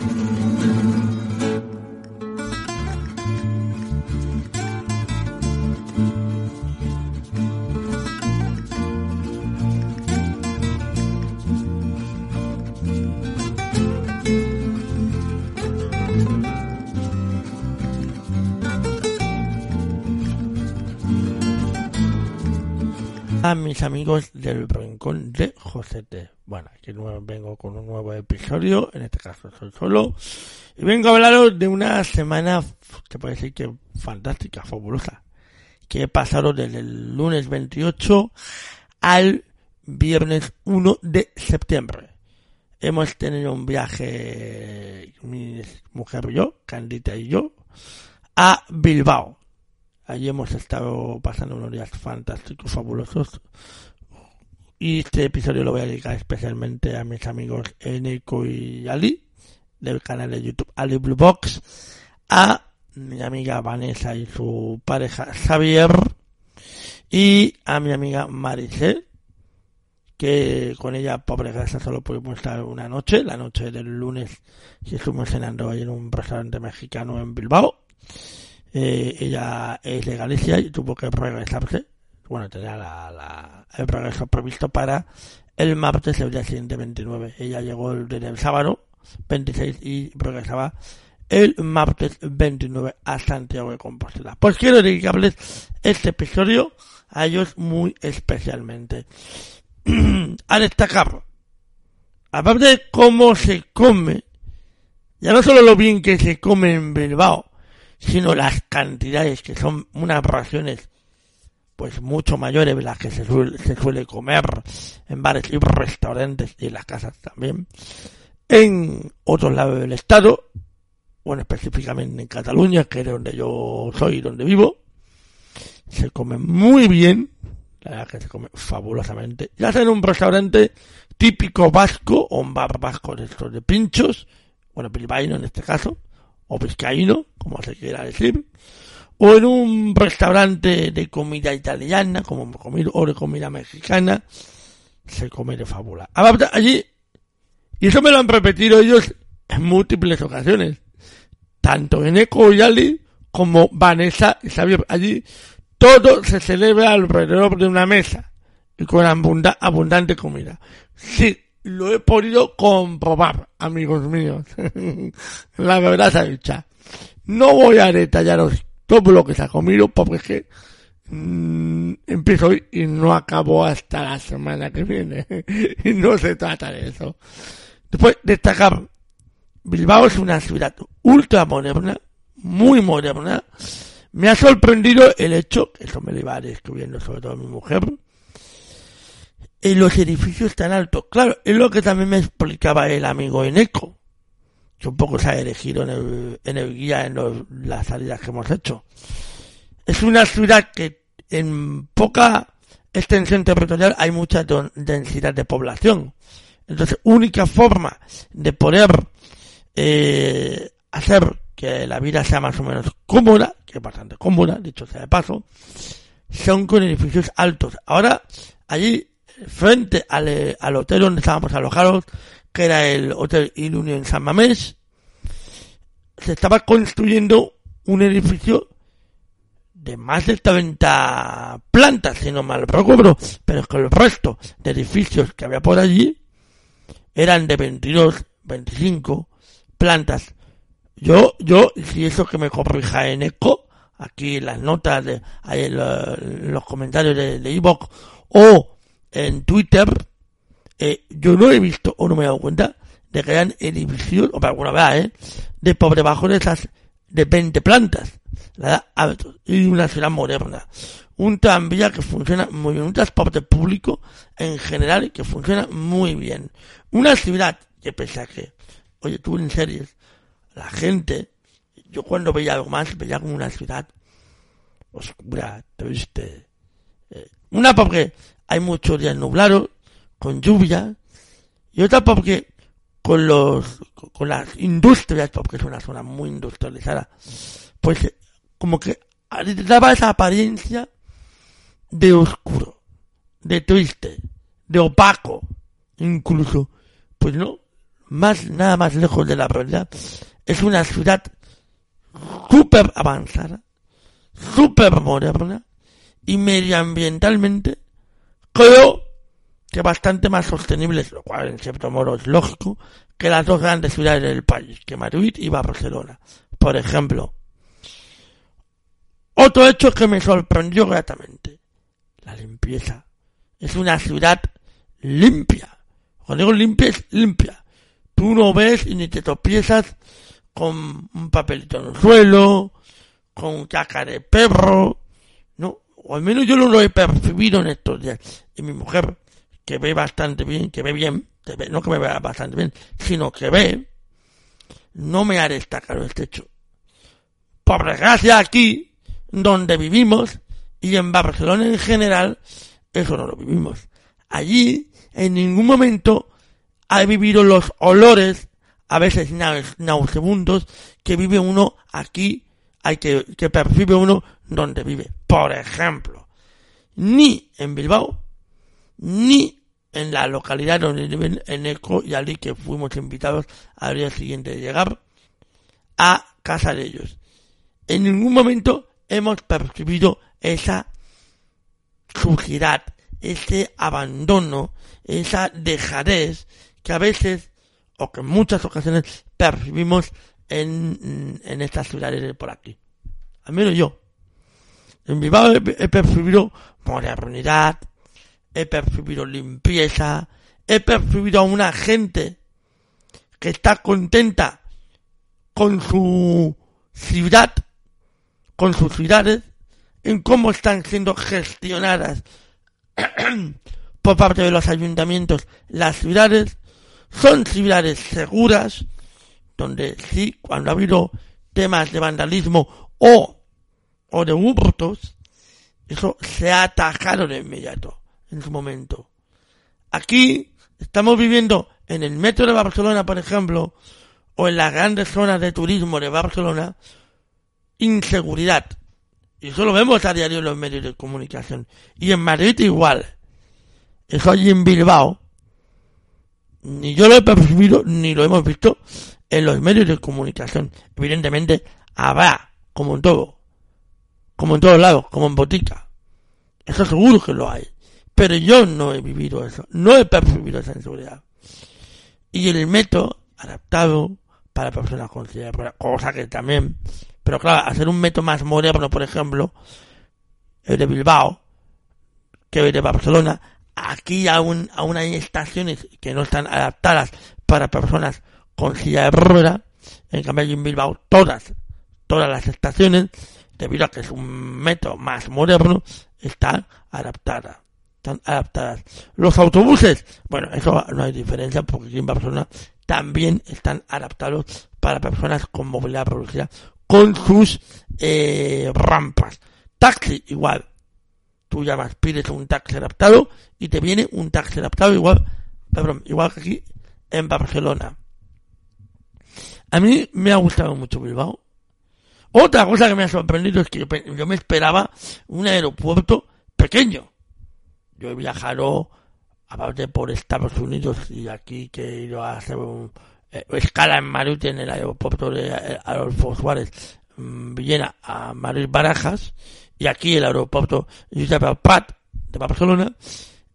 Thank you. Mis amigos del rincón de Josete. Bueno, aquí vengo con un nuevo episodio, en este caso soy solo, y vengo a hablaros de una semana, que puede decir que fantástica, fabulosa, que he pasado desde el lunes 28 al viernes 1 de septiembre. Hemos tenido un viaje, mi mujer y yo, Candita y yo, a Bilbao Allí hemos estado pasando unos días fantásticos, fabulosos. Y este episodio lo voy a dedicar especialmente a mis amigos Eneco y Ali, del canal de YouTube Ali Blue Box, a mi amiga Vanessa y su pareja Xavier, y a mi amiga Maricel, que con ella, pobre grasa, solo pudimos estar una noche, la noche del lunes, y estuvimos cenando ahí en un restaurante mexicano en Bilbao eh, ella es de Galicia y tuvo que regresarse. Bueno, tenía el regreso previsto para el martes, el día siguiente 29. Ella llegó el, el sábado 26 y regresaba el martes 29 a Santiago de Compostela. Pues quiero dedicarles este episodio a ellos muy especialmente. a destacar, aparte de cómo se come, ya no solo lo bien que se come en Bilbao, sino las cantidades que son unas raciones pues mucho mayores de las que se suele, se suele comer en bares y restaurantes y en las casas también. En otros lados del estado, bueno, específicamente en Cataluña, que es donde yo soy, donde vivo, se come muy bien, la verdad que se come fabulosamente, ya sea en un restaurante típico vasco o un bar vasco de estos de pinchos, bueno, bilbaíno en este caso, o vizcaíno, como se quiera decir, o en un restaurante de comida italiana, como comida, o de comida mexicana, se come de fábula. Allí, y eso me lo han repetido ellos en múltiples ocasiones, tanto en Eco y Ali como Vanessa y Xavier. Allí todo se celebra alrededor de una mesa y con abundante comida. Sí, lo he podido comprobar, amigos míos. la verdad se dicha. No voy a detallaros todo lo que se ha comido porque es que mm, empiezo hoy y no acabo hasta la semana que viene. y no se trata de eso. Después, destacar, Bilbao es una ciudad ultra moderna, muy moderna. Me ha sorprendido el hecho, que eso me lo iba descubriendo sobre todo mi mujer, en los edificios tan altos. Claro, es lo que también me explicaba el amigo Eneco, que un poco se ha elegido en el, en el guía, en las salidas que hemos hecho. Es una ciudad que en poca extensión territorial hay mucha densidad de población. Entonces, única forma de poder eh, hacer que la vida sea más o menos cómoda, que es bastante cómoda, dicho sea de paso, son con edificios altos. Ahora, allí frente al, al hotel donde estábamos alojados, que era el Hotel Ilunio en San Mamés, se estaba construyendo un edificio de más de 30 plantas, si no mal recuerdo, pero que el resto de edificios que había por allí eran de 22, 25 plantas. Yo, yo, si eso que me corrija en eco, aquí las notas de, ahí los comentarios de, de o en Twitter, eh, yo no he visto o no me he dado cuenta de que hayan edificios, o para alguna vez, ¿eh? de por debajo de esas, de 20 plantas. La y una ciudad moderna. Un tranvía que funciona muy bien, un transporte público en general que funciona muy bien. Una ciudad que pese a que, oye, tú en series, la gente, yo cuando veía algo más, veía como una ciudad oscura, triste. Eh, una porque hay muchos días nublados, con lluvia, y otra porque con los, con las industrias, porque es una zona muy industrializada, pues como que daba esa apariencia de oscuro, de triste, de opaco, incluso. Pues no, más, nada más lejos de la realidad. Es una ciudad súper avanzada, súper moderna y medioambientalmente creo que bastante más sostenible, lo cual en cierto modo es lógico, que las dos grandes ciudades del país, que Madrid y Barcelona. Por ejemplo, otro hecho que me sorprendió gratamente, la limpieza. Es una ciudad limpia. Cuando digo limpia es limpia. Tú no ves y ni te tropiezas con un papelito en el suelo, con caca de perro, o al menos yo no lo he percibido en estos días. Y mi mujer, que ve bastante bien, que ve bien, no que me vea bastante bien, sino que ve, no me ha destacado este hecho. Por desgracia aquí, donde vivimos, y en Barcelona en general, eso no lo vivimos. Allí, en ningún momento, ha vivido los olores, a veces nauseabundos, que vive uno aquí, hay que, que percibe uno donde vive. Por ejemplo, ni en Bilbao, ni en la localidad donde viven en Eco y allí que fuimos invitados al día siguiente de llegar a casa de ellos. En ningún momento hemos percibido esa suciedad, ese abandono, esa dejadez que a veces, o que en muchas ocasiones, percibimos en, en estas ciudades de por aquí. Al menos yo. En Bilbao he, percibido modernidad, he percibido limpieza, he percibido a una gente que está contenta con su ciudad, con sus ciudades, en cómo están siendo gestionadas por parte de los ayuntamientos las ciudades, son ciudades seguras, donde sí, cuando ha habido temas de vandalismo o, o de hurtos, eso se ha de inmediato, en su momento. Aquí estamos viviendo en el metro de Barcelona, por ejemplo, o en las grandes zonas de turismo de Barcelona, inseguridad. Y eso lo vemos a diario en los medios de comunicación. Y en Madrid igual. Eso allí en Bilbao. Ni yo lo he percibido, ni lo hemos visto en los medios de comunicación. Evidentemente, habrá, como en todo, como en todos lados, como en botica. Eso seguro que lo hay. Pero yo no he vivido eso, no he percibido esa inseguridad. Y el método adaptado para personas con silla cosa que también, pero claro, hacer un método más moderno, por ejemplo, el de Bilbao, que el de Barcelona, aquí aún, aún hay estaciones que no están adaptadas para personas con silla de rueda, en cambio en Bilbao todas, todas las estaciones, debido a que es un método más moderno, están adaptadas. Están adaptadas. Los autobuses, bueno, eso no hay diferencia porque aquí en Barcelona también están adaptados para personas con movilidad reducida con sus eh, rampas. Taxi, igual. Tú llamas, pides un taxi adaptado y te viene un taxi adaptado igual, perdón, igual que aquí en Barcelona. A mí me ha gustado mucho Bilbao. Otra cosa que me ha sorprendido es que yo, me esperaba un aeropuerto pequeño. Yo he viajado, aparte por Estados Unidos y aquí que he ido a hacer un, eh, escala en Madrid en el aeropuerto de eh, Adolfo Suárez, mm, Villena a Madrid Barajas y aquí el aeropuerto Josep de Barcelona.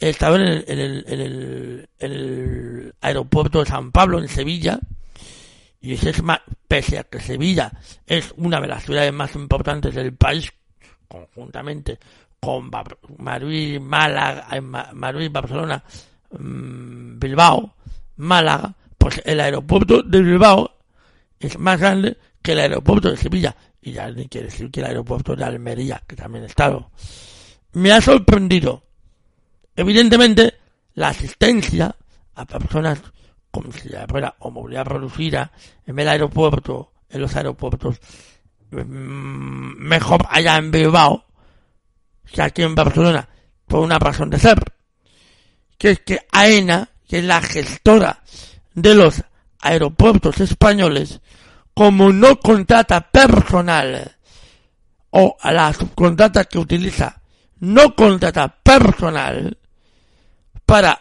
Estaba en en el, en el, en el aeropuerto de San Pablo en Sevilla y es más, pese a que Sevilla es una de las ciudades más importantes del país, conjuntamente con Madrid, Málaga, eh, Madrid, Barcelona, mm, Bilbao, Málaga, pues el aeropuerto de Bilbao es más grande que el aeropuerto de Sevilla. Y ya ni quiere decir que el aeropuerto de Almería, que también estado. Me ha sorprendido. Evidentemente, la asistencia a personas como si fuera o movilidad reducida en el aeropuerto, en los aeropuertos, mm, mejor allá en Bilbao que aquí en Barcelona, por una razón de ser, que es que AENA, que es la gestora de los aeropuertos españoles, como no contrata personal, o a la subcontrata que utiliza, no contrata personal para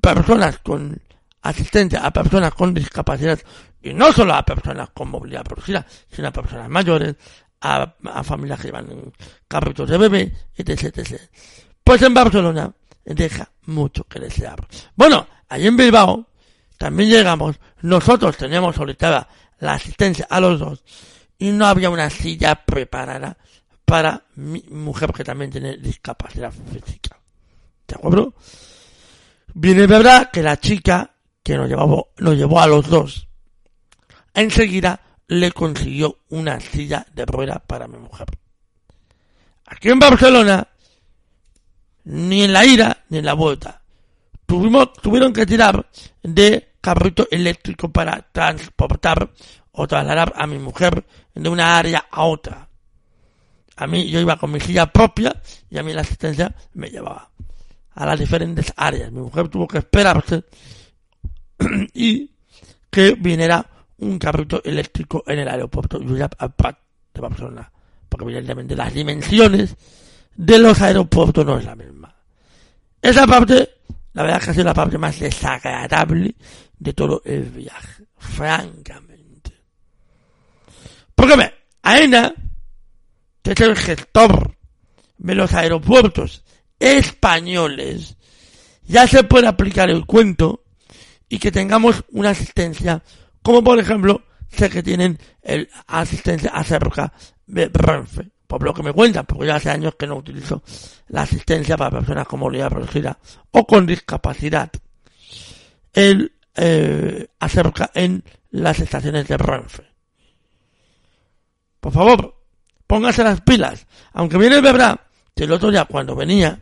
personas con asistencia a personas con discapacidad y no solo a personas con movilidad reducida, sino a personas mayores, a, familias que llevan carritos de bebé, etc, etc. Pues en Barcelona deja mucho que desear. Bueno, allí en Bilbao también llegamos, nosotros teníamos solicitada la asistencia a los dos y no había una silla preparada para mi mujer que también tiene discapacidad física. ¿De acuerdo? Viene verdad que la chica que nos llevó, nos llevó a los dos, enseguida le consiguió una silla de rueda para mi mujer. Aquí en Barcelona, ni en la ida ni en la vuelta, tuvimos, tuvieron que tirar de carrito eléctrico para transportar o trasladar a mi mujer de una área a otra. A mí yo iba con mi silla propia y a mí la asistencia me llevaba a las diferentes áreas. Mi mujer tuvo que esperarse y que viniera un carrito eléctrico en el aeropuerto de Barcelona. Porque evidentemente las dimensiones de los aeropuertos no es la misma. Esa parte, la verdad que ha sido la parte más desagradable de todo el viaje. Francamente. Porque me, AENA que es el gestor de los aeropuertos españoles, ya se puede aplicar el cuento y que tengamos una asistencia, como por ejemplo, sé que tienen el asistencia acerca de Renfe, por lo que me cuentan, porque ya hace años que no utilizo la asistencia para personas con movilidad reducida o con discapacidad. El eh, acerca en las estaciones de Renfe. Por favor, póngase las pilas. Aunque viene verdad que el otro día cuando venía,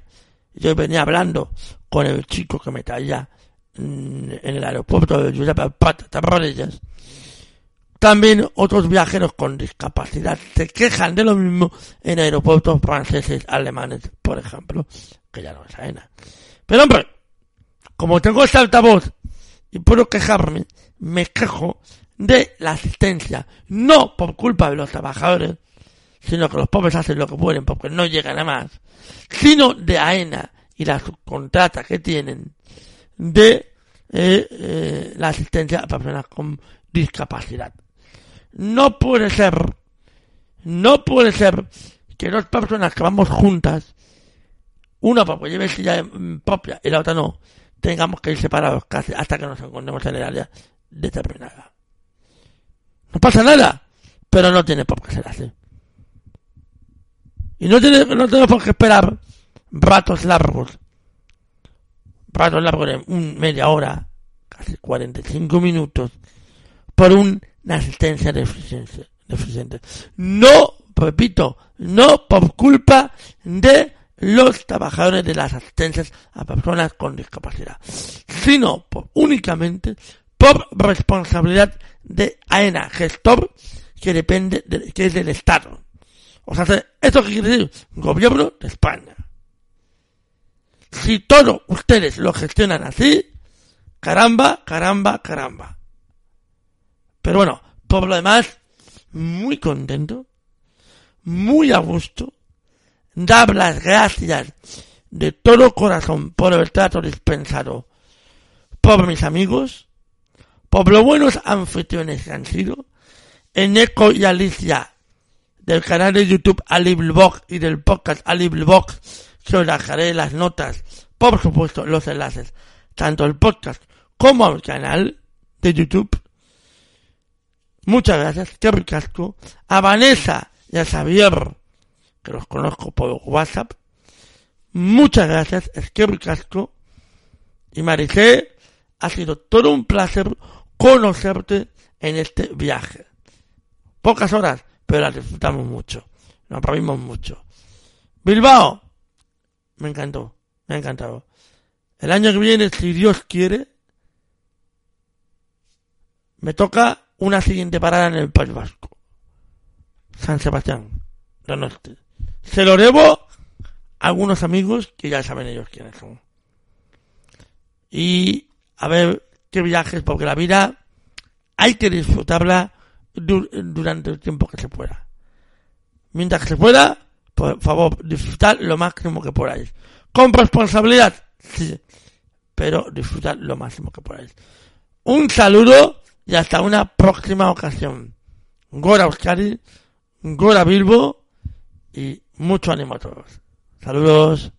yo venía hablando con el chico que me traía en el aeropuerto de Giuseppe Tarradellas, también otros viajeros con discapacidad se quejan de lo mismo en aeropuertos franceses, alemanes, por ejemplo, que ya no es AENA. Pero hombre, como tengo este altavoz y puedo quejarme, me quejo de la asistencia, no por culpa de los trabajadores, sino que los pobres hacen lo que pueden porque no llegan a más, sino de AENA y la subcontrata que tienen de eh, eh, la asistencia a personas con discapacidad. No puede ser, no puede ser que dos personas que vamos juntas, una porque lleve silla propia y la otra no, tengamos que ir separados casi hasta que nos encontremos en el área determinada. No pasa nada, pero no tiene por qué ser así. Y no, no tenemos que esperar ratos largos. Ratos largos de un, media hora, casi 45 minutos, por una asistencia deficiente. No, repito, no por culpa de los trabajadores de las asistencias a personas con discapacidad, sino por, únicamente por responsabilidad de AENA, gestor que depende de, que es del Estado. O sea, ¿esto qué quiere decir? Gobierno de España. Si todos ustedes lo gestionan así, caramba, caramba, caramba. Pero bueno, por lo demás, muy contento, muy a gusto, dar las gracias de todo corazón por el trato dispensado por mis amigos, por lo buenos anfitriones que han sido, Eneco y Alicia del canal de YouTube Aliblog y del podcast Aliblog, que os dejaré las notas, por supuesto los enlaces, tanto el podcast como al canal de YouTube. Muchas gracias, qué ricasco. A Vanessa y a Xavier, que los conozco por WhatsApp. Muchas gracias, es que. Y Maricé, ha sido todo un placer conocerte en este viaje. Pocas horas, pero la disfrutamos mucho. Nos reímos mucho. Bilbao, me encantó, me ha encantado. El año que viene, si Dios quiere, me toca una siguiente parada en el País Vasco. San Sebastián, Donosti. Se lo debo a algunos amigos que ya saben ellos quiénes son. Y a ver qué viajes, porque la vida hay que disfrutarla durante el tiempo que se pueda. Mientras que se pueda, por favor, disfrutar lo máximo que podáis. Con responsabilidad, sí, pero disfrutar lo máximo que podáis. Un saludo y hasta una próxima ocasión. Gora Euskadi, Gora Bilbo y mucho ánimo a todos. Saludos.